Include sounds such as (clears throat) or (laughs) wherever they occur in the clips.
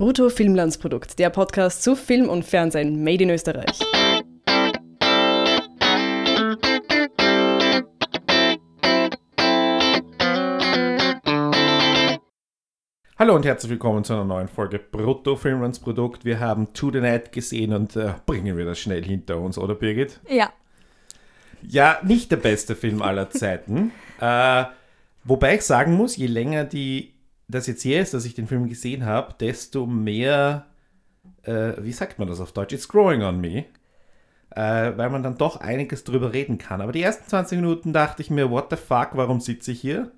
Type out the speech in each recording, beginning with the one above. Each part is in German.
Brutto Filmlandsprodukt, der Podcast zu Film und Fernsehen made in Österreich. Hallo und herzlich willkommen zu einer neuen Folge Brutto Filmlandsprodukt. Wir haben To the Night gesehen und äh, bringen wir das schnell hinter uns, oder Birgit? Ja. Ja, nicht der beste Film aller Zeiten. (laughs) äh, wobei ich sagen muss, je länger die das jetzt hier ist, dass ich den Film gesehen habe, desto mehr, äh, wie sagt man das auf Deutsch? It's growing on me. Äh, weil man dann doch einiges drüber reden kann. Aber die ersten 20 Minuten dachte ich mir, what the fuck, warum sitze ich hier?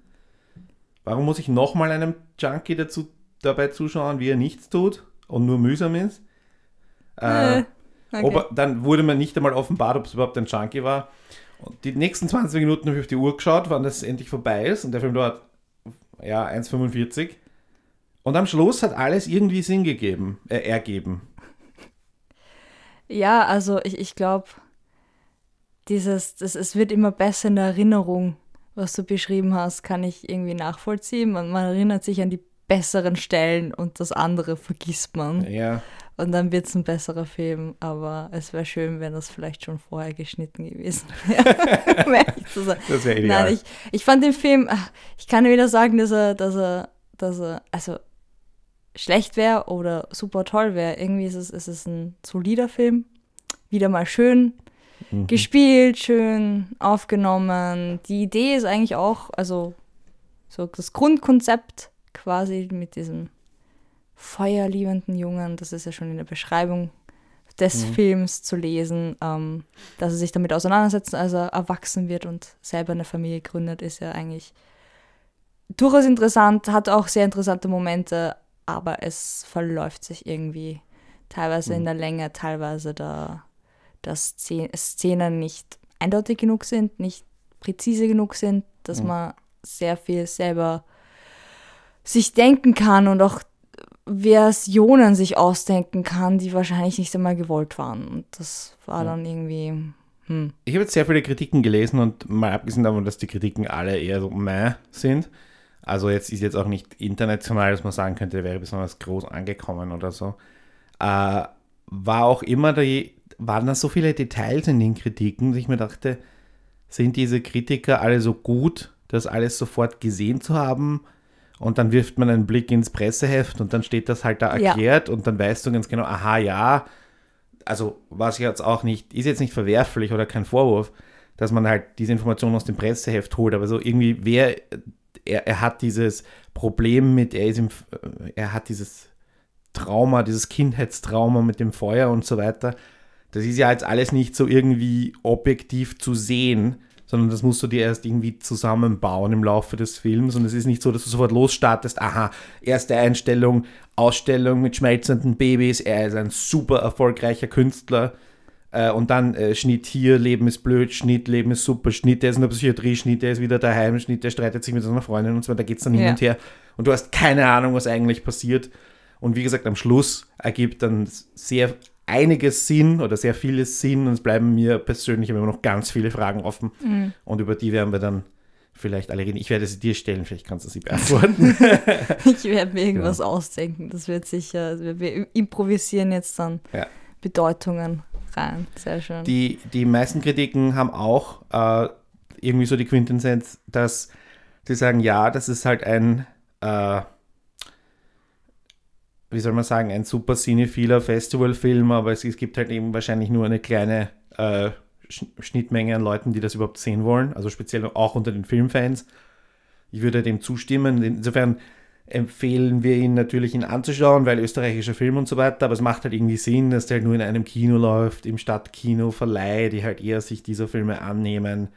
Warum muss ich nochmal einem Junkie dazu, dabei zuschauen, wie er nichts tut und nur mühsam ist? Äh, äh okay. er, dann wurde mir nicht einmal offenbart, ob es überhaupt ein Junkie war. Und die nächsten 20 Minuten habe ich auf die Uhr geschaut, wann das endlich vorbei ist. Und der Film dauert ja, 1,45. Und am Schluss hat alles irgendwie Sinn gegeben, äh, ergeben. Ja, also ich, ich glaube, dieses, das, es wird immer besser in der Erinnerung, was du beschrieben hast, kann ich irgendwie nachvollziehen. Man, man erinnert sich an die besseren Stellen und das andere vergisst man. Ja. Und dann wird es ein besserer Film, aber es wäre schön, wenn das vielleicht schon vorher geschnitten gewesen (laughs) wäre. das wäre ideal. Nein, ich, ich fand den Film, ich kann weder sagen, dass er, dass er, dass er, also schlecht wäre oder super toll wäre. Irgendwie ist es, ist es ein solider Film. Wieder mal schön mhm. gespielt, schön aufgenommen. Die Idee ist eigentlich auch, also so das Grundkonzept quasi mit diesem feuerliebenden Jungen, das ist ja schon in der Beschreibung des mhm. Films zu lesen, ähm, dass er sich damit auseinandersetzt, als er erwachsen wird und selber eine Familie gründet, ist ja eigentlich durchaus interessant, hat auch sehr interessante Momente, aber es verläuft sich irgendwie teilweise mhm. in der Länge, teilweise da, dass Szenen nicht eindeutig genug sind, nicht präzise genug sind, dass mhm. man sehr viel selber sich denken kann und auch Versionen sich ausdenken kann, die wahrscheinlich nicht einmal gewollt waren. Und das war dann irgendwie. Hm. Ich habe jetzt sehr viele Kritiken gelesen und mal abgesehen davon, dass die Kritiken alle eher so meh sind. Also jetzt ist jetzt auch nicht international, dass man sagen könnte, der wäre besonders groß angekommen oder so. Äh, war auch immer, die, waren da so viele Details in den Kritiken, dass ich mir dachte, sind diese Kritiker alle so gut, das alles sofort gesehen zu haben? Und dann wirft man einen Blick ins Presseheft und dann steht das halt da erklärt ja. und dann weißt du ganz genau, aha, ja, also was jetzt auch nicht, ist jetzt nicht verwerflich oder kein Vorwurf, dass man halt diese Informationen aus dem Presseheft holt, aber so irgendwie, wer, er, er hat dieses Problem mit, er ist im, er hat dieses Trauma, dieses Kindheitstrauma mit dem Feuer und so weiter. Das ist ja jetzt alles nicht so irgendwie objektiv zu sehen, sondern das musst du dir erst irgendwie zusammenbauen im Laufe des Films. Und es ist nicht so, dass du sofort losstartest, aha, erste Einstellung, Ausstellung mit schmelzenden Babys, er ist ein super erfolgreicher Künstler. Äh, und dann äh, Schnitt hier, Leben ist blöd, Schnitt, Leben ist super, Schnitt, der ist in der Psychiatrie, Schnitt, der ist wieder daheim, Schnitt, der streitet sich mit seiner Freundin und so weiter, da geht es dann hin und her. Und du hast keine Ahnung, was eigentlich passiert. Und wie gesagt, am Schluss ergibt dann sehr einiges Sinn oder sehr vieles Sinn und es bleiben mir persönlich immer noch ganz viele Fragen offen mhm. und über die werden wir dann vielleicht alle reden. Ich werde sie dir stellen, vielleicht kannst du sie beantworten. (laughs) ich werde mir irgendwas ja. ausdenken, das wird sicher, wir improvisieren jetzt dann ja. Bedeutungen rein, sehr schön. Die, die meisten Kritiken haben auch äh, irgendwie so die Quintessenz, dass sie sagen, ja, das ist halt ein äh, wie soll man sagen, ein super cinephiler Festivalfilm, aber es, es, gibt halt eben wahrscheinlich nur eine kleine äh, Schnittmenge an Leuten, die das überhaupt sehen wollen, also speziell auch unter den Filmfans. Ich würde dem zustimmen. Insofern empfehlen wir ihn natürlich, ihn anzuschauen, weil österreichischer Film und so weiter, aber es macht halt irgendwie Sinn, dass der halt nur in einem Kino läuft, im Stadtkino, Verleih, die halt eher sich dieser Filme annehmen,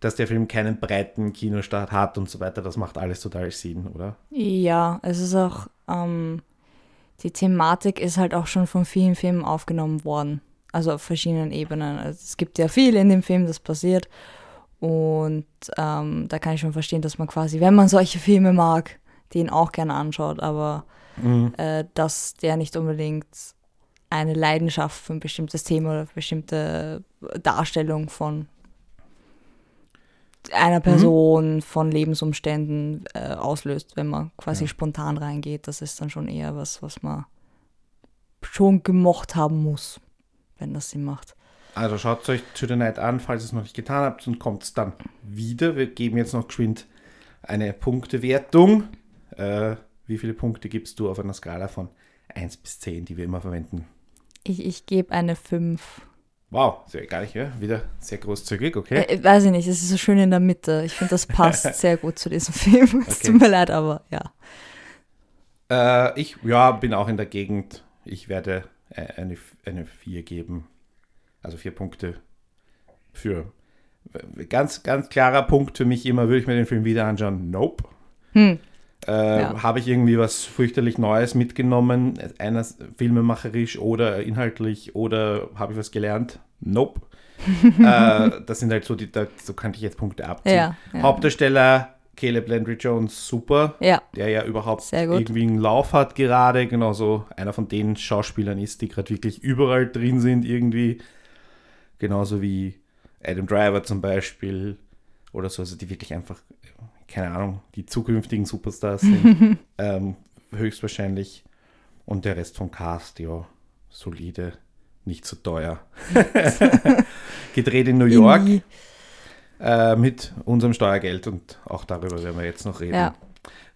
dass der Film keinen breiten Kinostart hat und so weiter. Das macht alles total Sinn, oder? Ja, es ist auch. Ähm die Thematik ist halt auch schon von vielen Filmen aufgenommen worden. Also auf verschiedenen Ebenen. Also es gibt ja viel in dem Film, das passiert. Und ähm, da kann ich schon verstehen, dass man quasi, wenn man solche Filme mag, den auch gerne anschaut, aber mhm. äh, dass der nicht unbedingt eine Leidenschaft für ein bestimmtes Thema oder bestimmte Darstellung von einer Person von Lebensumständen äh, auslöst, wenn man quasi spontan reingeht. Das ist dann schon eher was, was man schon gemocht haben muss, wenn das Sinn macht. Also schaut euch To the Night an, falls ihr es noch nicht getan habt und kommt es dann wieder. Wir geben jetzt noch geschwind eine Punktewertung. Äh, wie viele Punkte gibst du auf einer Skala von 1 bis 10, die wir immer verwenden? Ich, ich gebe eine 5. Wow, sehr gar nicht, ja? Wieder sehr großzügig, okay. Äh, weiß ich nicht, es ist so schön in der Mitte. Ich finde, das passt (laughs) sehr gut zu diesem Film. (laughs) Es Okay. tut mir leid, aber ja. Äh, ich ja, bin auch in der Gegend. Ich werde äh, eine, eine 4 geben. Also 4 Punkte für. Ganz, ganz klarer Punkt für mich immer, würde ich mir den Film wieder anschauen? Nope. Hm. Äh, Ja. Habe ich irgendwie was fürchterlich Neues mitgenommen, eines filmemacherisch oder inhaltlich oder habe ich was gelernt? Nope. (laughs) äh, das sind halt so die, da, so kann ich jetzt Punkte abziehen. Ja, ja. Hauptdarsteller Caleb Landry Jones, super Ja, der ja überhaupt irgendwie einen Lauf hat gerade, genauso einer von den Schauspielern ist, die gerade wirklich überall drin sind irgendwie, genauso wie Adam Driver zum Beispiel oder so, also die wirklich einfach, keine Ahnung, die zukünftigen Superstars sind, (laughs) ähm, höchstwahrscheinlich und der Rest vom Cast, ja, solide, nicht so teuer. (laughs) Gedreht in New York äh, mit unserem Steuergeld und auch darüber werden wir jetzt noch reden. Ja.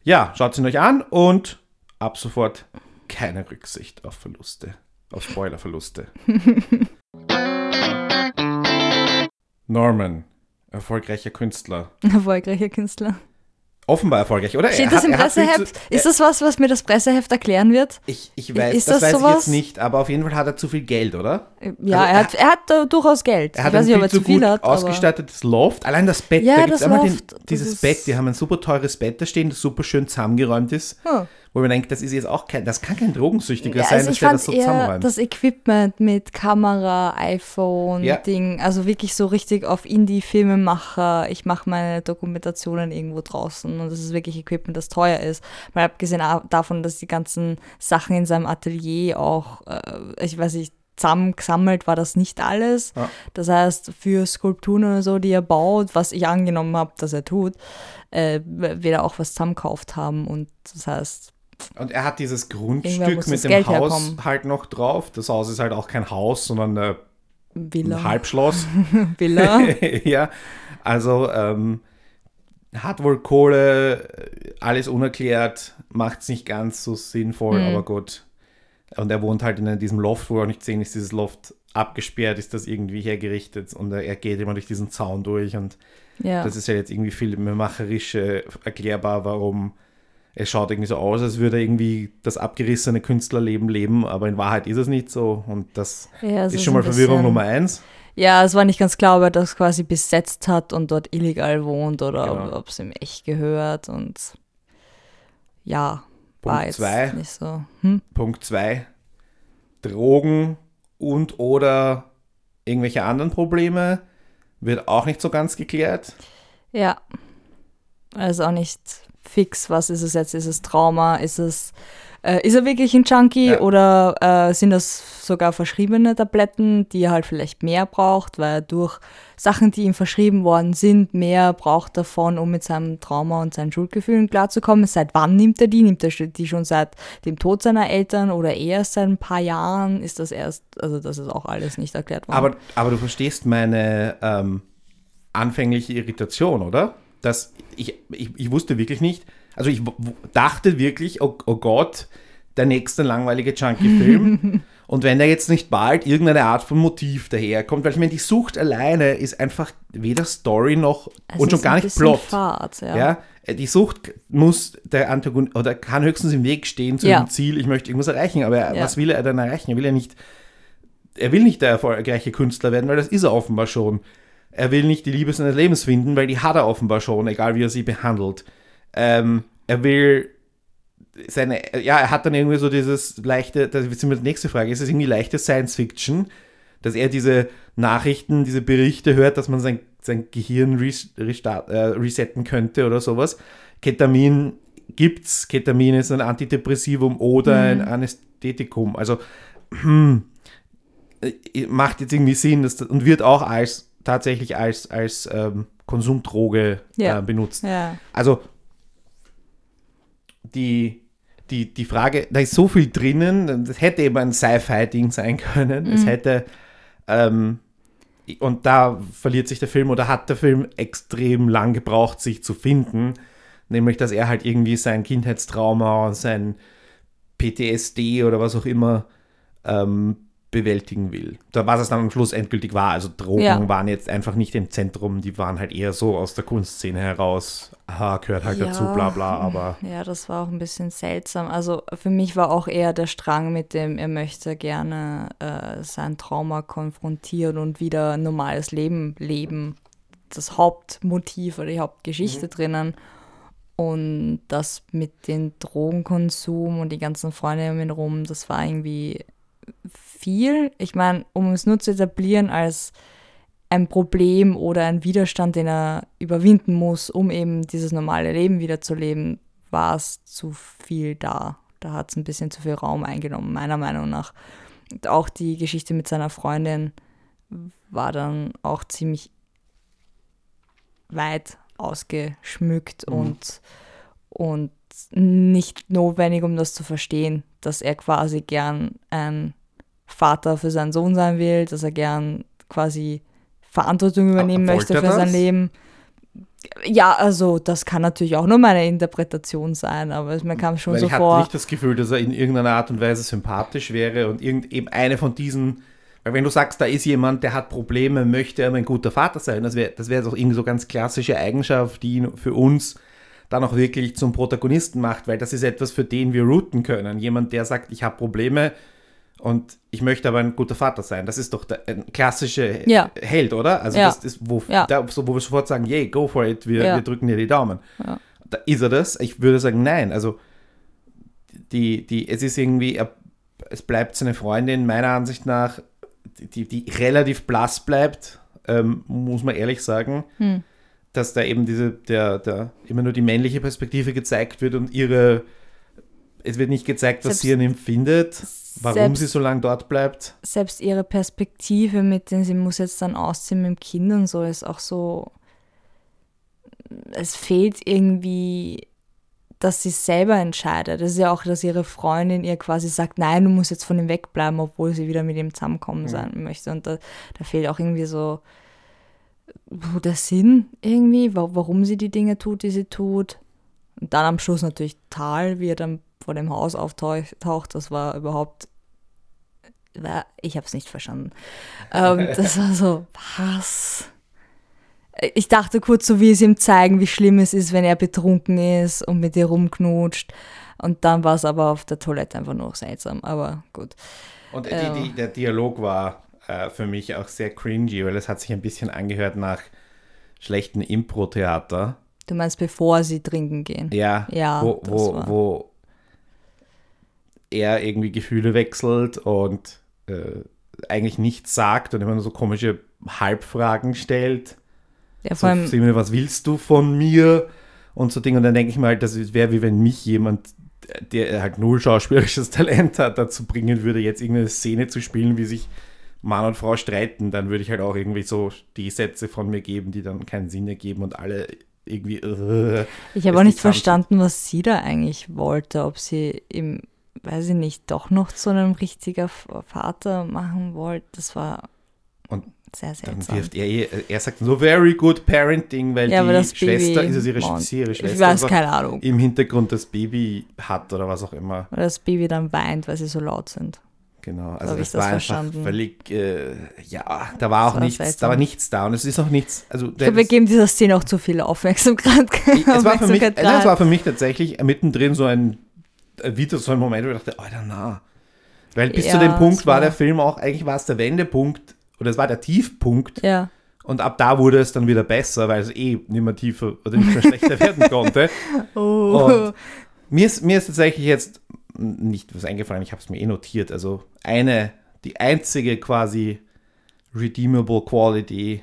Ja, schaut sie euch an und ab sofort keine Rücksicht auf Verluste, auf Spoilerverluste. (laughs) Norman, erfolgreicher Künstler. Erfolgreicher Künstler. Offenbar erfolgreich, oder? Steht das im Presseheft? zu- Ist das was, was mir das Presseheft erklären wird? Ich, ich weiß, Ist das, das weiß ich sowas? jetzt nicht, aber auf jeden Fall hat er zu viel Geld, oder? Ja, Also er, hat, er hat äh, durchaus Geld. Er hat ich weiß nicht, ob er zu viel hat. Ausgestattetes Loft. Allein das Bett, Ja, da das einmal den, Loft, das dieses Bett, die haben ein super teures Bett da stehen, das super schön zusammengeräumt ist. Hm. Wo man denkt, das ist jetzt auch kein, das kann kein Drogensüchtiger sein, also dass der das so eher zusammenräumt. das Equipment mit Kamera, iPhone, Ja. Ding, also wirklich so richtig auf Indie-Filmemacher. Ich mache meine Dokumentationen irgendwo draußen und das ist wirklich Equipment, das teuer ist. Mal abgesehen davon, dass die ganzen Sachen in seinem Atelier auch, äh, ich weiß nicht, zusammengesammelt war das nicht alles. Ja. Das heißt, für Skulpturen oder so, die er baut, was ich angenommen habe, dass er tut, äh, wird er auch was zusammengekauft haben und das heißt, Und er hat dieses Grundstück mit dem Geld Haus herkommen. halt noch drauf. Das Haus ist halt auch kein Haus, sondern äh, Villa. ein Halbschloss. (laughs) Villa. (laughs) ja, also ähm, hat wohl Kohle, äh, alles unerklärt, macht es nicht ganz so sinnvoll, Mhm. aber gut. Und er wohnt halt in diesem Loft, wo er nicht sehen ist, dieses Loft abgesperrt, ist das irgendwie hergerichtet und er, er geht immer durch diesen Zaun durch und ja. das ist ja jetzt irgendwie filmemacherisch äh, erklärbar, warum es schaut irgendwie so aus, als würde irgendwie das abgerissene Künstlerleben leben, aber in Wahrheit ist es nicht so und das Ja, ist schon mal Verwirrung Nummer eins. Ja, es war nicht ganz klar, ob er das quasi besetzt hat und dort illegal wohnt oder Genau. ob es ihm echt gehört und ja, war Punkt jetzt zwei. nicht so. Hm? Punkt 2. Drogen und oder irgendwelche anderen Probleme wird auch nicht so ganz geklärt. Ja, also auch nicht fix, was ist es jetzt? Ist es Trauma? Ist es äh, ist er wirklich ein Junkie Ja. oder äh, sind das sogar verschriebene Tabletten, die er halt vielleicht mehr braucht, weil er durch Sachen, die ihm verschrieben worden sind, mehr braucht davon, um mit seinem Trauma und seinen Schuldgefühlen klarzukommen. Seit wann nimmt er die? Nimmt er die schon seit dem Tod seiner Eltern oder erst seit ein paar Jahren? Ist das erst, also das ist auch alles nicht erklärt worden. Aber, aber du verstehst meine ähm, anfängliche Irritation, oder? Dass ich, ich, ich wusste wirklich nicht, also ich dachte wirklich, oh, oh Gott, der nächste langweilige Junkie-Film. (laughs) Und wenn da jetzt nicht bald irgendeine Art von Motiv daherkommt, weil ich meine, die Sucht alleine ist einfach weder Story noch Es und schon gar nicht Plot. Fad, ja. Ja, äh, die Sucht muss der Antagonist oder kann höchstens im Weg stehen zu Ja. dem Ziel, ich möchte irgendwas erreichen, aber er- Ja. was will er denn erreichen? Er will ja nicht, er will nicht der erfolgreiche Künstler werden, weil das ist er offenbar schon. Er will nicht die Liebe seines Lebens finden, weil die hat er offenbar schon, egal wie er sie behandelt. Ähm, er will seine, ja, er hat dann irgendwie so dieses leichte, das ist die nächste Frage, ist es irgendwie leichte Science Fiction, dass er diese Nachrichten, diese Berichte hört, dass man sein, sein Gehirn res, restart, äh, resetten könnte oder sowas. Ketamin gibt's, Ketamin ist ein Antidepressivum oder ein Anästhetikum, also hm, (clears throat) macht jetzt irgendwie Sinn dass, das- und wird auch als tatsächlich als, als ähm, Konsumdroge Ja. äh, benutzt. Ja. Also die, die, die Frage, da ist so viel drinnen, das hätte eben ein Sci-Fi-Ding sein können. Es hätte, ähm, und da verliert sich der Film oder hat der Film extrem lang gebraucht, sich zu finden. Nämlich, dass er halt irgendwie sein Kindheitstrauma, sein PTSD oder was auch immer ähm, bewältigen will. Da was es dann am Schluss endgültig war. Also Drogen Ja. waren jetzt einfach nicht im Zentrum, die waren halt eher so aus der Kunstszene heraus. Aha, gehört halt dazu, bla bla, aber Ja, das war auch ein bisschen seltsam. Also für mich war auch eher der Strang mit dem, er möchte gerne äh, sein Trauma konfrontieren und wieder ein normales Leben leben. Das Hauptmotiv oder die Hauptgeschichte drinnen. Und das mit dem Drogenkonsum und die ganzen Freunde um ihn rum, das war irgendwie viel. Ich meine, um es nur zu etablieren als ein Problem oder ein Widerstand, den er überwinden muss, um eben dieses normale Leben wieder zu leben, war es zu viel da. Da hat es ein bisschen zu viel Raum eingenommen, meiner Meinung nach. Und auch die Geschichte mit seiner Freundin war dann auch ziemlich weit ausgeschmückt und, und nicht notwendig, um das zu verstehen, dass er quasi gern ein Vater für seinen Sohn sein will, dass er gern quasi Verantwortung übernehmen wollte möchte für sein Leben. Ja, also das kann natürlich auch nur meine Interpretation sein, aber es- mir kam schon Weil so ich hatte vor. nicht das Gefühl, dass er in irgendeiner Art und Weise sympathisch wäre und irgend, eben eine von diesen, weil wenn du sagst, da ist jemand, der hat Probleme, möchte er ein guter Vater sein, das wäre das wär doch irgendwie so ganz klassische Eigenschaft, die ihn für uns dann auch wirklich zum Protagonisten macht, weil das ist etwas, für den wir routen können. Jemand, der sagt, ich habe Probleme und ich möchte aber ein guter Vater sein. Das ist doch der, ein klassischer Ja. Held, oder? Also Ja. das ist, wo, Ja. da, so, wo wir sofort sagen, yay, go for it, wir, wir drücken dir die Daumen. Da ist er das? Ich würde sagen, nein. Also die, die, es ist irgendwie, es bleibt seine Freundin meiner Ansicht nach, die, die relativ blass bleibt, ähm, muss man ehrlich sagen, Hm. dass da eben diese, der, der, immer nur die männliche Perspektive gezeigt wird und ihre, es wird nicht gezeigt, was Selbst- sie an ihm findet, warum selbst- sie so lange dort bleibt. selbst ihre Perspektive mit den, sie muss jetzt dann ausziehen mit dem Kind und so, ist auch so, es fehlt irgendwie, dass sie selber entscheidet. Das ist ja auch, dass ihre Freundin ihr quasi sagt, nein, du musst jetzt von ihm wegbleiben, obwohl sie wieder mit ihm zusammenkommen sein möchte. Und da, da fehlt auch irgendwie so der Sinn irgendwie, wa- warum sie die Dinge tut, die sie tut. Und dann am Schluss natürlich Tal, wie er dann vor dem Haus auftaucht, das war überhaupt ich habe es nicht verstanden. Ähm, (laughs) das war so, was? Ich dachte kurz so, wie es ihm zeigen, wie schlimm es ist, wenn er betrunken ist und mit ihr rumknutscht. Und dann war es aber auf der Toilette einfach nur seltsam. Aber gut. Und die, Ja. die, der Dialog war äh, für mich auch sehr cringy, weil es hat sich ein bisschen angehört nach schlechten Impro-Theater. Du meinst, bevor sie trinken gehen? Ja, Ja, wo, das wo, war- wo er irgendwie Gefühle wechselt und äh, eigentlich nichts sagt und immer nur so komische Halbfragen stellt. Ja, So, vor allem, Simone, was willst du von mir? Und so Dinge. Und dann denke ich mal, das wäre wie wenn mich jemand, der halt null schauspielerisches Talent hat, dazu bringen würde, jetzt irgendeine Szene zu spielen, wie sich Mann und Frau streiten. Dann würde ich halt auch irgendwie so die Sätze von mir geben, die dann keinen Sinn ergeben und alle irgendwie. äh, ich habe auch nicht verstanden, was sie da eigentlich wollte. Ob sie ihm, weiß ich nicht, doch noch zu einem richtiger F- Vater machen wollte. Das war Und sehr Dann seltsam. wirft er, ihr- er sagt so very good parenting, weil ja, die Schwester, Baby, ist es ihre, ist ihre Schwester, Ich weiß keine Ahnung. im Hintergrund das Baby hat oder was auch immer. Weil das Baby dann weint, weil sie so laut sind. Genau, also hab das, ich das war einfach verstanden. völlig, äh, ja, da war auch war nichts, da seltsam. war nichts da und es ist auch nichts, also Ich glaube, wir geben dieser Szene auch zu viel Aufmerksamkeit. (laughs) es war für mich, nein, es war für mich tatsächlich mittendrin so ein, äh, wieder so ein Moment, wo ich dachte, Alter, na. Weil bis zu Ja, dem Punkt war war- der Film auch, eigentlich war es der Wendepunkt, oder es war der Tiefpunkt Ja, und ab da wurde es dann wieder besser, weil es eh nicht mehr tiefer oder nicht mehr schlechter werden (laughs) konnte. oh. Und mir ist, mir ist tatsächlich jetzt nicht was eingefallen, ich habe es mir eh notiert. Also eine, die einzige quasi redeemable Quality,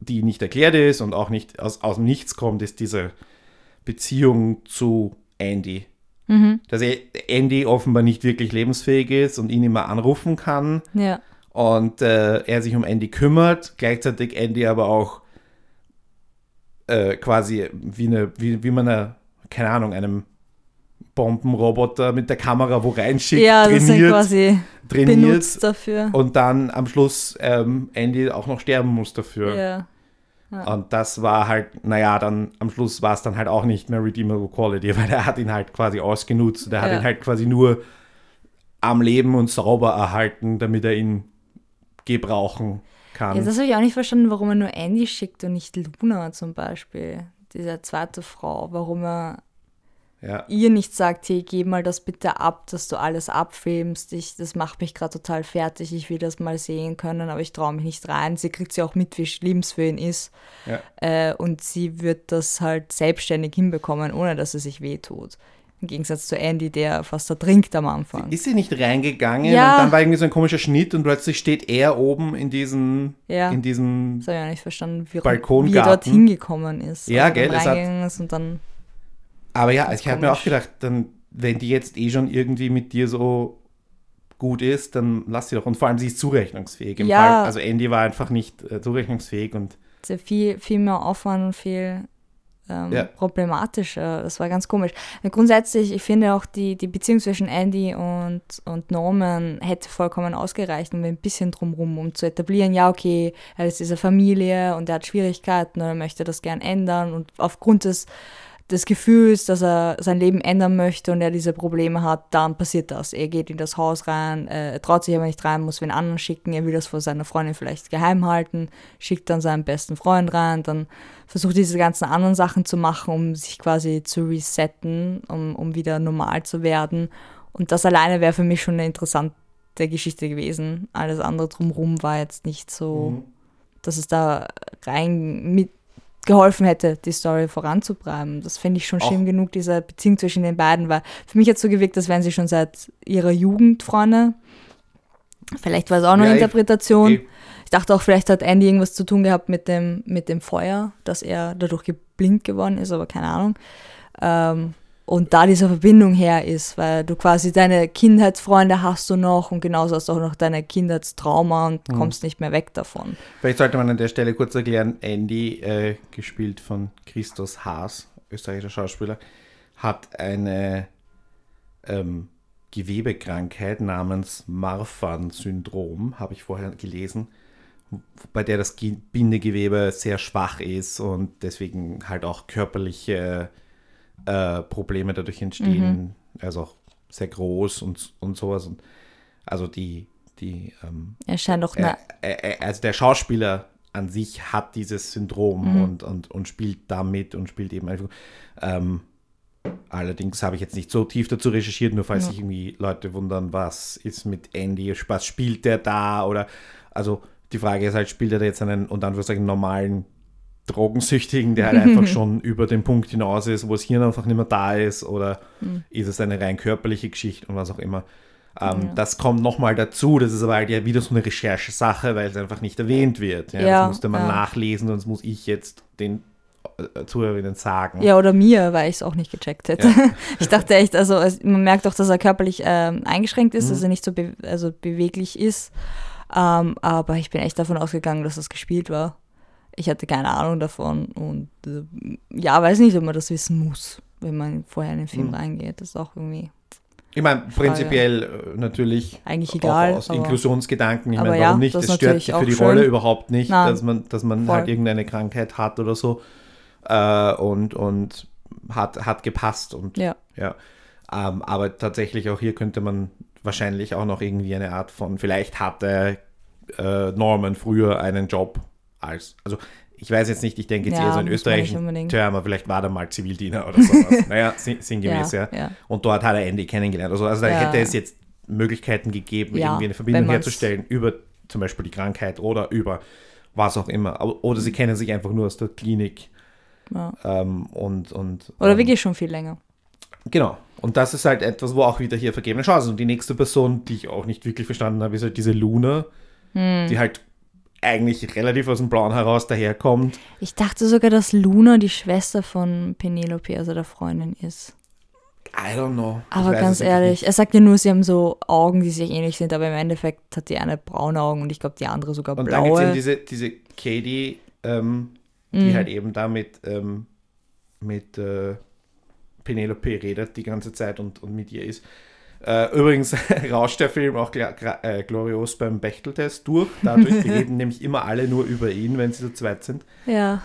die nicht erklärt ist und auch nicht aus, aus dem Nichts kommt, ist diese Beziehung zu Andy. mhm. Dass Andy offenbar nicht wirklich lebensfähig ist und ihn immer anrufen kann ja. und äh, er sich um Andy kümmert, gleichzeitig Andy aber auch äh, quasi wie, eine, wie, wie man eine, keine Ahnung, einem Bombenroboter mit der Kamera wo reinschickt, Ja, das trainiert, quasi trainiert benutzt dafür. und dann am Schluss ähm, Andy auch noch sterben muss dafür. Ja. Und das war halt, naja, dann am Schluss war es dann halt auch nicht mehr Redeemable Quality, (laughs) weil er hat ihn halt quasi ausgenutzt. Der hat Ja. ihn halt quasi nur am Leben und sauber erhalten, damit er ihn gebrauchen kann. Ja, das habe ich auch nicht verstanden, warum er nur Andy schickt und nicht Luna zum Beispiel. Diese zweite Frau. Warum er ja. ihr nicht sagt, hey, geh mal das bitte ab, dass du alles abfilmst. Ich, das macht mich gerade total fertig. Ich will das mal sehen können, aber ich traue mich nicht rein. Sie kriegt ja auch mit, wie schlimm es für ihn ist. Ja. Äh, und sie wird das halt selbstständig hinbekommen, ohne dass sie sich wehtut. Im Gegensatz zu Andy, der fast ertrinkt am Anfang. Ist sie nicht reingegangen Ja. und dann war irgendwie so ein komischer Schnitt und plötzlich steht er oben in diesen, Ja. in diesen Das habe ich auch nicht verstanden, wie, wie er Balkongarten. dorthin gekommen ist. Ja, Also gell, es hat- ist und dann. Aber ja, ich habe mir auch gedacht, dann, wenn die jetzt eh schon irgendwie mit dir so gut ist, dann lass sie doch. Und vor allem, sie ist zurechnungsfähig. Im Ja. Fall, also Andy war einfach nicht äh, zurechnungsfähig und sehr viel, viel mehr Aufwand und viel ähm, Ja. problematischer. Das war ganz komisch. Grundsätzlich, ich finde auch die, die Beziehung zwischen Andy und, und Norman hätte vollkommen ausgereicht, um ein bisschen drumrum, um zu etablieren, ja, okay, er ist diese Familie und er hat Schwierigkeiten und er möchte das gern ändern und aufgrund des des Gefühls, dass er sein Leben ändern möchte und er diese Probleme hat, dann passiert das. Er geht in das Haus rein, äh, er traut sich aber nicht rein, muss wen anderen schicken, er will das vor seiner Freundin vielleicht geheim halten, schickt dann seinen besten Freund rein, dann versucht diese ganzen anderen Sachen zu machen, um sich quasi zu resetten, um, um wieder normal zu werden. Und das alleine wäre für mich schon eine interessante Geschichte gewesen. Alles andere drumherum war jetzt nicht so, dass es da rein mit geholfen hätte, die Story voranzutreiben. Das finde ich schon Auch- schlimm genug, diese Beziehung zwischen den beiden, weil für mich hat es so gewirkt, als wären sie schon seit ihrer Jugend Freunde. Vielleicht war es auch noch Ja, ich- Interpretation. eh, Ich dachte auch, vielleicht hat Andy irgendwas zu tun gehabt mit dem, mit dem Feuer, dass er dadurch blind geworden ist, aber keine Ahnung. Ähm, und da diese Verbindung her ist, weil du quasi deine Kindheitsfreunde hast du noch und genauso hast du auch noch deine Kindheitstrauma und Mhm. kommst nicht mehr weg davon. Vielleicht sollte man an der Stelle kurz erklären, Andy, äh, gespielt von Christos Haas, österreichischer Schauspieler, hat eine ähm, Gewebekrankheit namens Marfan-Syndrom, habe ich vorher gelesen, bei der das Ge- Bindegewebe sehr schwach ist und deswegen halt auch körperliche äh, Probleme dadurch entstehen, also auch sehr groß und, und sowas. Und also die, die ähm, Er scheint auch äh, äh, also der Schauspieler an sich hat dieses Syndrom und, und, und spielt damit und spielt eben einfach. Ähm, allerdings habe ich jetzt nicht so tief dazu recherchiert, nur falls sich irgendwie Leute wundern, was ist mit Andy, was spielt der da oder also die Frage ist halt, spielt er da jetzt einen unter Anführungszeichen normalen Drogensüchtigen, der halt einfach (laughs) schon über den Punkt hinaus ist, wo das Hirn einfach nicht mehr da ist oder ist es eine rein körperliche Geschichte und was auch immer. Ähm, Das kommt nochmal dazu, das ist aber halt ja wieder so eine Recherchesache, weil es einfach nicht erwähnt wird. Ja, Ja, das musste man ja. nachlesen das muss ich jetzt den äh, Zuhörerinnen sagen. Ja, oder mir, weil ich es auch nicht gecheckt hätte. (laughs) Ich dachte echt, also man merkt auch, dass er körperlich ähm, eingeschränkt ist, dass er nicht so be also beweglich ist. Ähm, aber ich bin echt davon ausgegangen, dass das gespielt war. Ich hatte keine Ahnung davon und äh, ja, weiß nicht, ob man das wissen muss, wenn man vorher in den Film Mhm. reingeht. Das ist auch irgendwie Ich meine, prinzipiell äh, natürlich eigentlich egal. aus aber- Inklusionsgedanken. Ich meine, ja, warum nicht? das ist stört für die schön. Rolle überhaupt nicht, Nein. dass man, dass man Voll. halt irgendeine Krankheit hat oder so. Äh, und und hat, hat gepasst und Ja. Ja, ähm, aber tatsächlich auch hier könnte man wahrscheinlich auch noch irgendwie eine Art von, vielleicht hatte äh, Norman früher einen Job als, also ich weiß jetzt nicht, ich denke jetzt Ja, eher so in österreichischen. Term, aber vielleicht war der mal Zivildiener oder sowas. (laughs) naja, sinn- sinngemäß, ja, Ja, ja. Und dort hat er Andy kennengelernt. Also, also da hätte es jetzt Möglichkeiten gegeben, irgendwie eine Verbindung herzustellen über zum Beispiel die Krankheit oder über was auch immer. Oder sie kennen sich einfach nur aus der Klinik. Ähm, und, und, Oder ähm, wirklich schon viel länger. Genau. Und das ist halt etwas, wo auch wieder hier vergebene Chancen. Und die nächste Person, die ich auch nicht wirklich verstanden habe, ist halt diese Luna, Hm. die halt eigentlich relativ aus dem Blauen heraus daherkommt. Ich dachte sogar, dass Luna die Schwester von Penelope, also der Freundin, ist. I don't know. Aber ganz ehrlich, er sagt ja nur, sie haben so Augen, die sich ähnlich sind, aber im Endeffekt hat die eine braune Augen und ich glaube die andere sogar Und dann gibt es eben blaue. diese, diese Katie, ähm, die Mhm. halt eben da mit, ähm, mit äh, Penelope redet die ganze Zeit und, und mit ihr ist. Äh, übrigens (laughs) rauscht der Film auch äh, glorios beim Bechteltest durch. Dadurch, (laughs) reden nämlich immer alle nur über ihn, wenn sie zu zweit sind. Ja.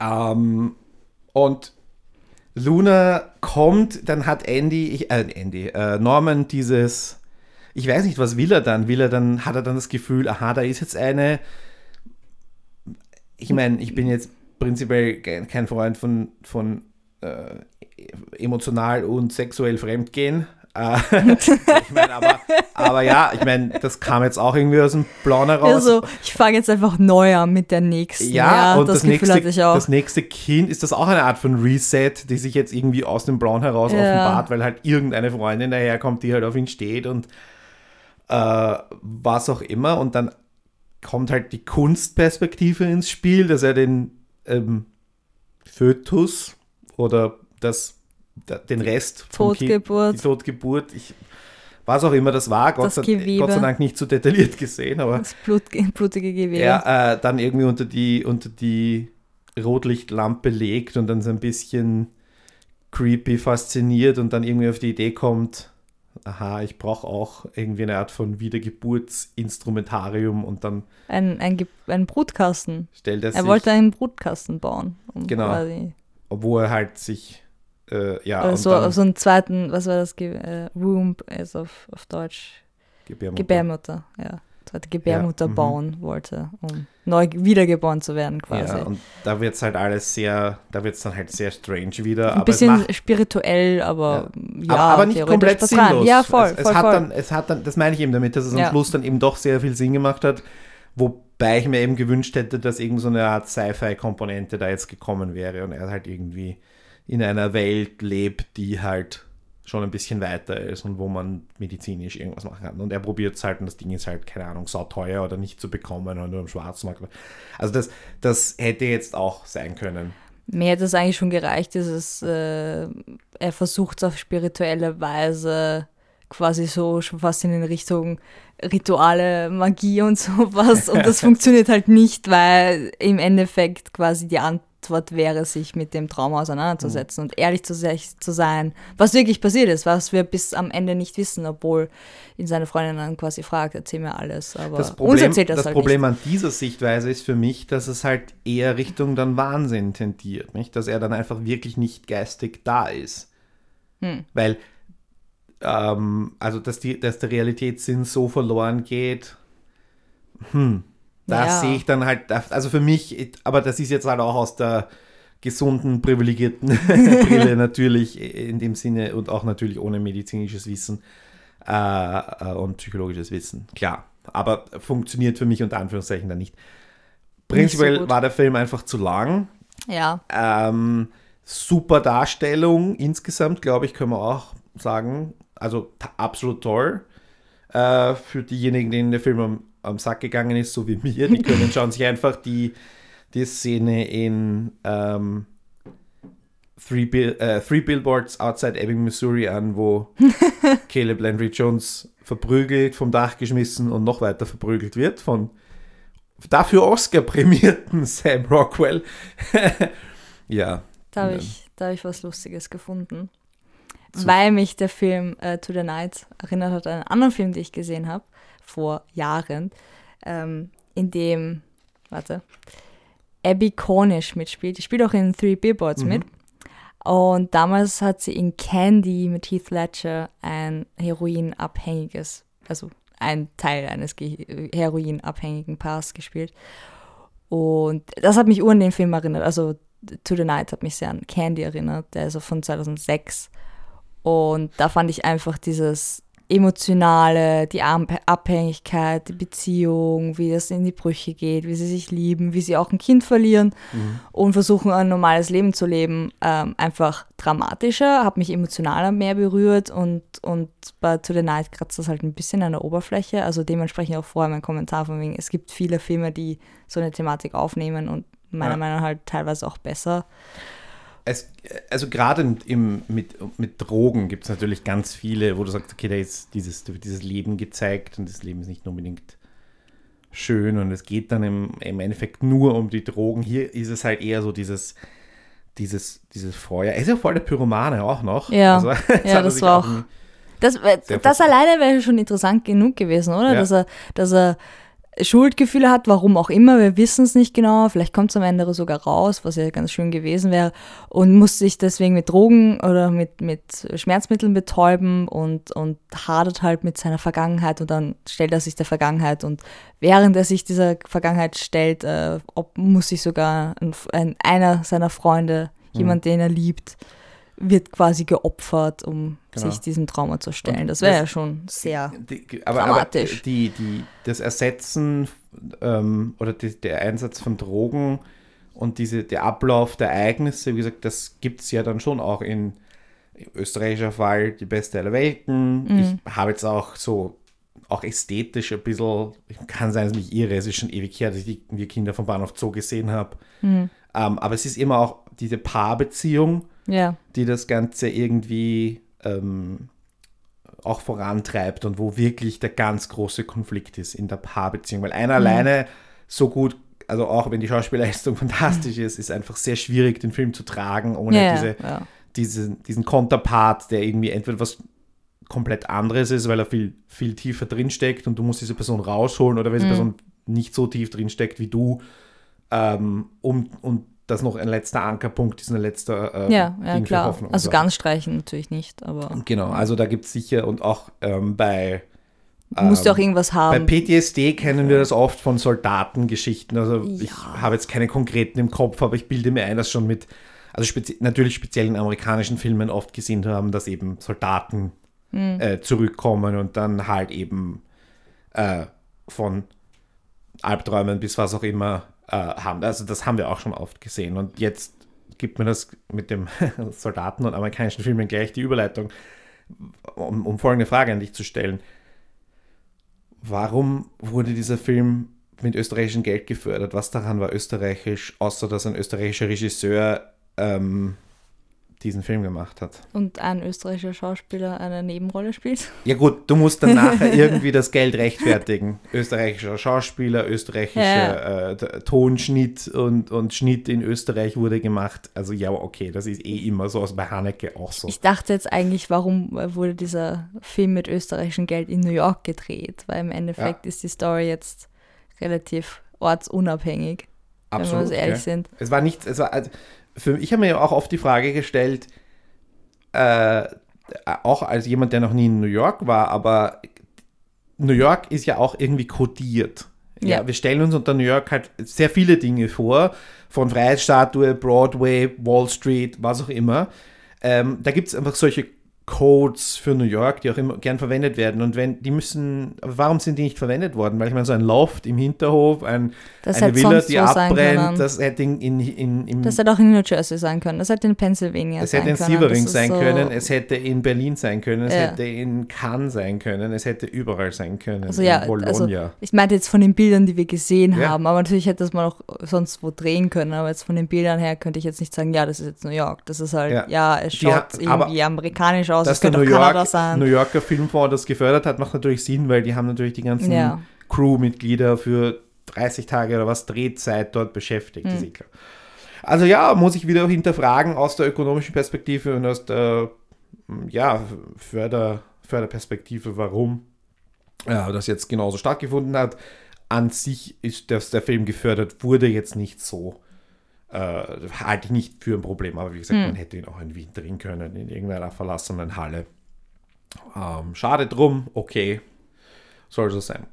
Ähm, und Luna kommt, dann hat Andy, ich, äh, Andy, äh, Norman dieses, ich weiß nicht, was will er dann? Will er dann, hat er dann das Gefühl, aha, da ist jetzt eine, ich meine, ich bin jetzt prinzipiell ke- kein Freund von, von äh, emotional und sexuell Fremdgehen. Äh, (laughs) ich meine, aber, aber ja, ich meine, das kam jetzt auch irgendwie aus dem Blauen heraus. Also, ich fange jetzt einfach neu an mit der nächsten. Ja, und das, das, nächste, das nächste Kind, ist das auch eine Art von Reset, die sich jetzt irgendwie aus dem Blauen heraus Ja. offenbart, weil halt irgendeine Freundin daherkommt, die halt auf ihn steht und äh, was auch immer. Und dann kommt halt die Kunstperspektive ins Spiel, dass er den ähm, Fötus oder das, da, den Rest vom Kind, Totgeburt. die Totgeburt, ich, was auch immer das war, Gott, Das sei. Gott sei Dank nicht so detailliert (laughs) gesehen, aber Das Blut, (laughs) blutige Gewebe. er äh, dann irgendwie unter die, unter die Rotlichtlampe legt und dann so ein bisschen creepy fasziniert und dann irgendwie auf die Idee kommt, aha, ich brauche auch irgendwie eine Art von Wiedergeburtsinstrumentarium und dann Ein, ein, ein Brutkasten. stellt er, Er wollte einen Brutkasten bauen. Um Genau. Quasi, obwohl er halt sich, äh, ja, oder und so, dann so einen zweiten, was war das? Ge äh, Womb ist auf, auf Deutsch. Gebärmutter. Gebärmutter, ja. Zweite Gebärmutter mhm. bauen wollte, um neu wiedergeboren zu werden quasi. Ja, und da wird es halt alles sehr, da wird es dann halt sehr strange wieder. ein bisschen macht, spirituell, aber ja, aber, aber nicht komplett passt rein. sinnlos. Ja, voll, es, es voll, hat voll. Dann, es hat dann, das meine ich eben damit, dass es am Ja. Schluss dann eben doch sehr viel Sinn gemacht hat, wobei ich mir eben gewünscht hätte, dass irgend so eine Art Sci-Fi-Komponente da jetzt gekommen wäre und er halt irgendwie in einer Welt lebt, die halt schon ein bisschen weiter ist und wo man medizinisch irgendwas machen kann. Und er probiert es halt und das Ding ist halt, keine Ahnung, sauteuer oder nicht zu bekommen oder nur im Schwarzmarkt. Also das, das hätte jetzt auch sein können. Mir hätte es eigentlich schon gereicht, dieses, äh, er versucht es auf spirituelle Weise quasi so schon fast in Richtung Rituale, Magie und sowas. Und das (laughs) funktioniert halt nicht, weil im Endeffekt quasi die Antwort wäre, sich mit dem Trauma auseinanderzusetzen und ehrlich zu, zu sein, was wirklich passiert ist, was wir bis am Ende nicht wissen, obwohl ihn seine Freundin dann quasi fragt, erzähl mir alles. Aber Das uns Problem, erzählt das, das halt Problem an dieser Sichtweise ist für mich, dass es halt eher Richtung dann Wahnsinn tendiert, nicht? Dass er dann einfach wirklich nicht geistig da ist. Hm. Weil, ähm, also, dass, die, dass der Realitätssinn so verloren geht, hm, da Ja. sehe ich dann halt, also für mich, aber das ist jetzt halt auch aus der gesunden, privilegierten (laughs) Brille natürlich in dem Sinne und auch natürlich ohne medizinisches Wissen äh, äh, und psychologisches Wissen, klar. Aber funktioniert für mich unter Anführungszeichen dann nicht. Prinzipiell gut. war der Film einfach zu lang. nicht. Ja, Ähm, super Darstellung insgesamt, glaube ich, können wir auch sagen. Also absolut toll. Äh, für diejenigen, denen der Film am, am Sack gegangen ist, so wie mir, die können schauen sich einfach die, die Szene in ähm, Three, Bill, äh, Three Billboards Outside Ebbing, Missouri an, wo (laughs) Caleb Landry Jones verprügelt, vom Dach geschmissen und noch weiter verprügelt wird von dafür Oscar-prämierten (laughs) Sam Rockwell. (laughs) ja, Da habe ich, da hab ich was Lustiges gefunden. So. Weil mich der Film äh, To the Night erinnert hat an einen anderen Film, den ich gesehen habe, vor Jahren, ähm, in dem, warte, Abby Cornish mitspielt. Die spielt auch in Three Billboards Mhm. mit. Und damals hat sie in Candy mit Heath Ledger ein Heroinabhängiges, also ein Teil eines Ge heroinabhängigen Paars gespielt. Und das hat mich an den Film erinnert. Also To the Night hat mich sehr an Candy erinnert, der ist auch von 2006. Und da fand ich einfach dieses emotionale, die Abhängigkeit, die Beziehung, wie das in die Brüche geht, wie sie sich lieben, wie sie auch ein Kind verlieren und versuchen ein normales Leben zu leben, ähm, einfach dramatischer, hat mich emotionaler mehr berührt und, und bei To the Night kratzt das halt ein bisschen an der Oberfläche. Also dementsprechend auch vorher mein Kommentar von wegen, es gibt viele Filme, die so eine Thematik aufnehmen und meiner Ja. Meinung nach halt teilweise auch besser. Es, also gerade im, mit, mit Drogen gibt es natürlich ganz viele, wo du sagst, okay, da ist dieses, da wird dieses Leben gezeigt und das Leben ist nicht unbedingt schön und es geht dann im, im Endeffekt nur um die Drogen. Hier ist es halt eher so dieses, dieses, dieses Feuer. Er ist ja voll der Pyromane auch noch. Ja, Also, (laughs) jetzt ja das war auch. Das, das alleine wäre schon interessant genug gewesen, oder? Ja. Dass, er, dass er Schuldgefühle hat, warum auch immer, wir wissen es nicht genau. Vielleicht kommt es am Ende sogar raus, was ja ganz schön gewesen wäre. Und muss sich deswegen mit Drogen oder mit, mit Schmerzmitteln betäuben und, und hadert halt mit seiner Vergangenheit und dann stellt er sich der Vergangenheit und während er sich dieser Vergangenheit stellt, äh, ob, muss sich sogar ein, ein, einer seiner Freunde, Mhm. jemand, den er liebt, wird quasi geopfert, um Genau. sich diesem Trauma zu stellen. Das wäre ja schon sehr. Die, aber, aber Dramatisch. die, die, das Ersetzen ähm, oder die, der Einsatz von Drogen und diese, der Ablauf der Ereignisse, wie gesagt, das gibt es ja dann schon auch in österreichischer Fall die beste aller Welten. Mhm. Ich habe jetzt auch so, auch ästhetisch ein bisschen, kann sein, dass ich mich irre, es ist schon ewig her, dass ich die, wir Kinder vom Bahnhof Zoo gesehen habe. Mhm. Ähm, aber es ist immer auch diese Paarbeziehung, Ja, die das Ganze irgendwie ähm, auch vorantreibt und wo wirklich der ganz große Konflikt ist in der Paarbeziehung. Weil einer alleine so gut, also auch wenn die Schauspielleistung (laughs) fantastisch ist, ist einfach sehr schwierig, den Film zu tragen, ohne ja, diese, ja. diesen, diesen Konterpart, der irgendwie entweder was komplett anderes ist, weil er viel, viel tiefer drinsteckt und du musst diese Person rausholen oder wenn diese Person nicht so tief drinsteckt wie du, ähm, um, und das noch ein letzter Ankerpunkt ist, ein letzter äh, ja, ja Ding für klar. Hoffnung. Also So. ganz streichen natürlich nicht, aber Genau, also da gibt es sicher und auch ähm, bei, du musst ja auch ähm, irgendwas bei haben. PTSD kennen wir das oft von Soldatengeschichten. Also ich Ja. habe jetzt keine konkreten im Kopf, aber ich bilde mir ein, dass schon mit, also spezi natürlich speziell in amerikanischen Filmen oft gesehen haben, dass eben Soldaten Hm. äh, zurückkommen und dann halt eben äh, von Albträumen bis was auch immer äh, haben. Also das haben wir auch schon oft gesehen. Und jetzt gibt mir das mit dem (laughs) Soldaten und amerikanischen Filmen gleich die Überleitung, um, um folgende Frage an dich zu stellen. Warum wurde dieser Film mit österreichischem Geld gefördert? Was daran war österreichisch, außer dass ein österreichischer Regisseur ähm, diesen Film gemacht hat? Und ein österreichischer Schauspieler eine Nebenrolle spielt. Ja gut, du musst dann nachher (laughs) irgendwie das Geld rechtfertigen. Österreichischer Schauspieler, österreichischer Ja. äh, Tonschnitt und, und Schnitt in Österreich wurde gemacht. Also ja, okay, das ist eh immer so, aus bei Haneke auch so. Ich dachte jetzt eigentlich, warum wurde dieser Film mit österreichischem Geld in New York gedreht? Weil im Endeffekt ist die Story jetzt relativ ortsunabhängig, wenn wir uns ehrlich okay. sind. Es war nicht, es war, also für, ich habe mir auch oft die Frage gestellt, äh, auch als jemand, der noch nie in New York war, aber New York ist ja auch irgendwie kodiert. Ja. Ja. wir stellen uns unter New York halt sehr viele Dinge vor, von Freiheitsstatue, Broadway, Wall Street, was auch immer. Ähm, da gibt es einfach solche Codes für New York, die auch immer gern verwendet werden. Und wenn die müssen, warum sind die nicht verwendet worden? Weil ich meine, so ein Loft im Hinterhof, ein, eine Villa, die so abbrennt, können. das hätte in, in, in, Das hätte auch in New Jersey sein können. Das hätte in Pennsylvania es sein hätte in können. Sievering sein so- können, es hätte in Berlin sein können, es Ja. hätte in Cannes sein können, es hätte überall sein können. Also ja, in Bologna. also ich meinte jetzt von den Bildern, die wir gesehen Ja. haben, aber natürlich hätte das man auch sonst wo drehen können, aber jetzt von den Bildern her könnte ich jetzt nicht sagen, ja, das ist jetzt New York. Das ist halt, Ja. ja, es Die schaut aber irgendwie amerikanisch aus, Dass es der New, York, sein. New Yorker Filmfonds das gefördert hat, macht natürlich Sinn, weil die haben natürlich die ganzen Ja. Crewmitglieder für 30 Tage oder was Drehzeit dort beschäftigt. Hm. eh klar. Also ja, muss ich wieder hinterfragen aus der ökonomischen Perspektive und aus der ja, Förder, Förderperspektive, warum ja, das jetzt genauso stattgefunden hat. An sich ist, dass der Film gefördert wurde, jetzt nicht so. Äh, halte ich nicht für ein Problem, aber wie gesagt, Hm. man hätte ihn auch in Wien drehen können, in irgendeiner verlassenen Halle. Ähm, schade drum, okay. Soll so sein.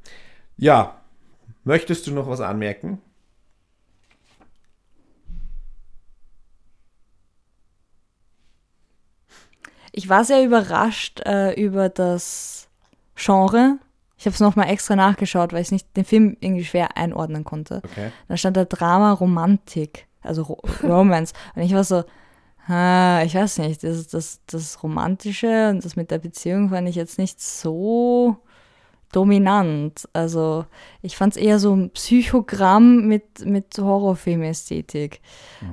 Ja, möchtest du noch was anmerken? Ich war sehr überrascht äh, über das Genre. Ich habe es nochmal extra nachgeschaut, weil ich nicht den Film irgendwie schwer einordnen konnte. Okay. Da stand da Drama, Romantik, also Ro Romance. Und ich war so, ah, ich weiß nicht, das, das, das Romantische und das mit der Beziehung fand ich jetzt nicht so dominant. Also ich fand es eher so ein Psychogramm mit, mit Horrorfilm-Ästhetik.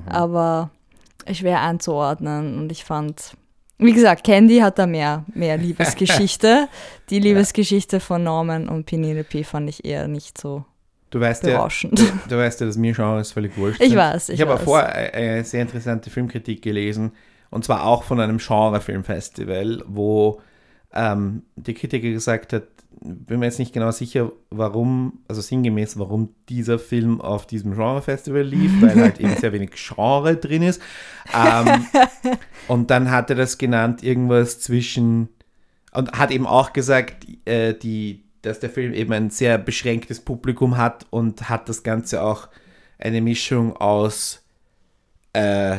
Aber schwer einzuordnen. Und ich fand, wie gesagt, Candy hat da mehr, mehr (laughs) Liebesgeschichte. Die Liebesgeschichte von Norman und Penelope fand ich eher nicht so Du weißt ja, du, du weißt ja, dass mir Genres völlig wurscht Ich sind. weiß, ich Ich habe auch weiß. vor eine, eine sehr interessante Filmkritik gelesen und zwar auch von einem Genrefilmfestival, wo ähm, die Kritiker gesagt hat, bin mir jetzt nicht genau sicher, warum, also sinngemäß, warum dieser Film auf diesem Genrefestival lief, weil halt eben sehr wenig Genre drin ist. Ähm, (laughs) und dann hat er das genannt, irgendwas zwischen, und hat eben auch gesagt, äh, die, dass der Film eben ein sehr beschränktes Publikum hat und hat das Ganze auch eine Mischung aus äh,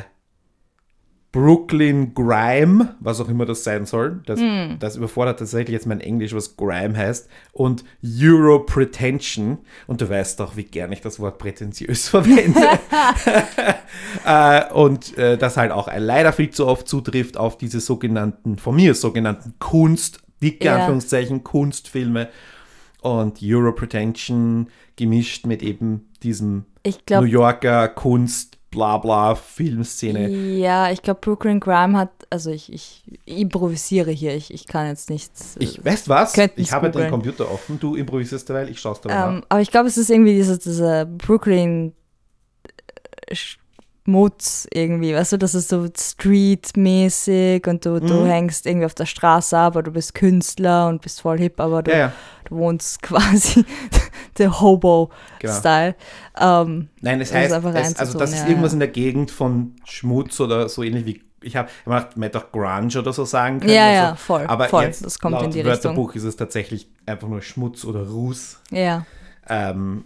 Brooklyn Grime, was auch immer das sein soll. Das, das überfordert tatsächlich jetzt mein Englisch, was Grime heißt. Und Euro Pretension. Und du weißt doch, wie gern ich das Wort prätentiös (laughs) verwende. (laughs) äh, und äh, das halt auch leider viel zu oft zutrifft auf diese sogenannten, von mir sogenannten Kunst, dicke Ja. Anführungszeichen, Kunstfilme. Und Euro Pretension gemischt mit eben diesem Ich New Yorker Kunst, bla bla, Filmszene. ja, ich glaube, Brooklyn Grime hat, also ich, ich improvisiere hier, ich, ich kann jetzt nichts. äh, Ich, weißt was? Ich habe den. Computer offen, du improvisierst derweil, ich schaue es dabei ähm, aber ich glaube, es ist irgendwie dieser, dieser Brooklyn Schmutz irgendwie, weißt du, das ist so streetmäßig und du, du Mhm. hängst irgendwie auf der Straße, aber du bist Künstler und bist voll hip, aber du, Ja, ja, du wohnst (laughs) quasi der Hobo-Style. Ähm, Nein, es Das ist heißt, einfach es, also das ist ja, irgendwas ja. in der Gegend von Schmutz oder so ähnlich wie, ich habe, man hätte auch Grunge oder so sagen können. ja, oder ja, so. voll, Aber voll, jetzt das kommt laut in die Richtung. Wörterbuch ist es tatsächlich einfach nur Schmutz oder Ruß. Ja, Ähm,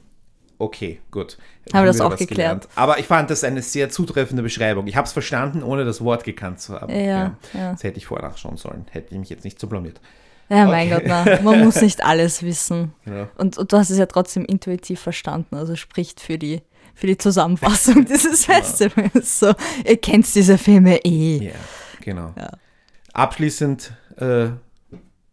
okay, gut. Haben wir das auch geklärt. gelernt. Aber ich fand das eine sehr zutreffende Beschreibung. Ich habe es verstanden, ohne das Wort gekannt zu haben. ja, ja. Das hätte ich vorher nachschauen sollen. Hätte ich mich jetzt nicht so blamiert. Ja, mein Okay. Gott, na, man muss nicht (laughs) alles wissen. Genau. Und, und du hast es ja trotzdem intuitiv verstanden, also spricht für die, für die Zusammenfassung (laughs) dieses Festivals. So, ihr kennt diese Filme eh. Ja, genau. Ja. Abschließend, äh,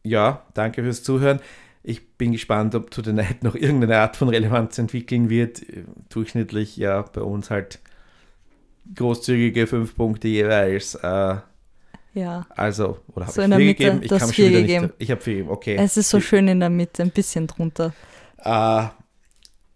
ja, danke fürs Zuhören. Ich bin gespannt, ob To the Night noch irgendeine Art von Relevanz entwickeln wird. Äh, Durchschnittlich ja bei uns halt großzügige fünf Punkte jeweils. Äh, Ja, also, oder habe So ich in der vier Mitte, gegeben? Ich kann vier schon gegeben. nicht. Ich habe vier gegeben, okay. es ist so schön in der Mitte, ein bisschen drunter. Äh,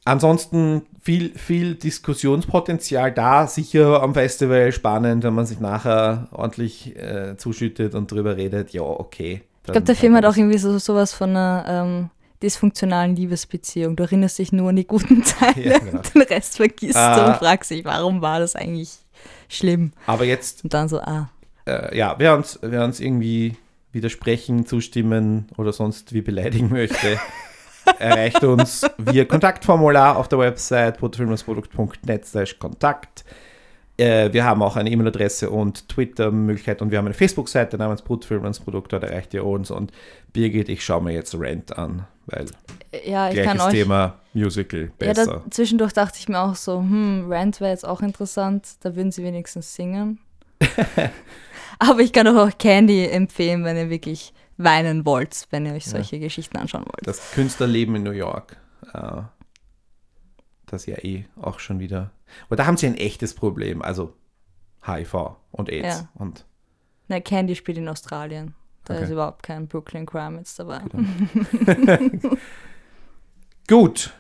ansonsten viel, viel Diskussionspotenzial da. Sicher am Festival spannend, wenn man sich nachher ordentlich äh, zuschüttet und drüber redet. Ja, okay. Ich glaube, der Film hat auch irgendwie so sowas von einer ähm, dysfunktionalen Liebesbeziehung. Du erinnerst dich nur an die guten (laughs) Teile, Ja, genau. den Rest vergisst du Ah. und fragst dich, warum war das eigentlich schlimm? Aber jetzt, Und dann so, ah, äh, ja, wer uns, wer uns irgendwie widersprechen, zustimmen oder sonst wie beleidigen möchte, (laughs) erreicht uns via Kontaktformular auf der Website bruttofilmsprodukt.net slash Kontakt. Äh, wir haben auch eine E-Mail-Adresse und Twitter-Möglichkeit und wir haben eine Facebook-Seite namens Bruttofilmsprodukt, dort erreicht ihr uns und Birgit, ich schaue mir jetzt Rent an, weil ja, ich kann gleiches euch Thema Musical Ja, besser. da, zwischendurch dachte ich mir auch so, hm, Rant wäre jetzt auch interessant, da würden sie wenigstens singen. (laughs) Aber ich kann auch Candy empfehlen, wenn ihr wirklich weinen wollt, wenn ihr euch solche Geschichten anschauen wollt. das Künstlerleben in New York. Äh, das ja eh auch schon wieder. Aber da haben sie ein echtes Problem, also HIV und AIDS. Ja. Und Na, Candy spielt in Australien. Da Okay. ist überhaupt kein Brooklyn Crime jetzt dabei. (laughs) gut,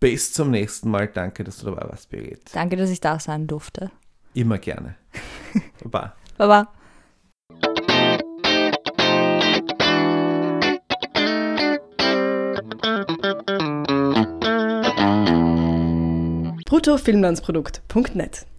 bis zum nächsten Mal. Danke, dass du dabei warst, Birgit. Danke, dass ich da sein durfte. Immer gerne. (laughs) Baba. Baba. bruttofilmlandsprodukt.net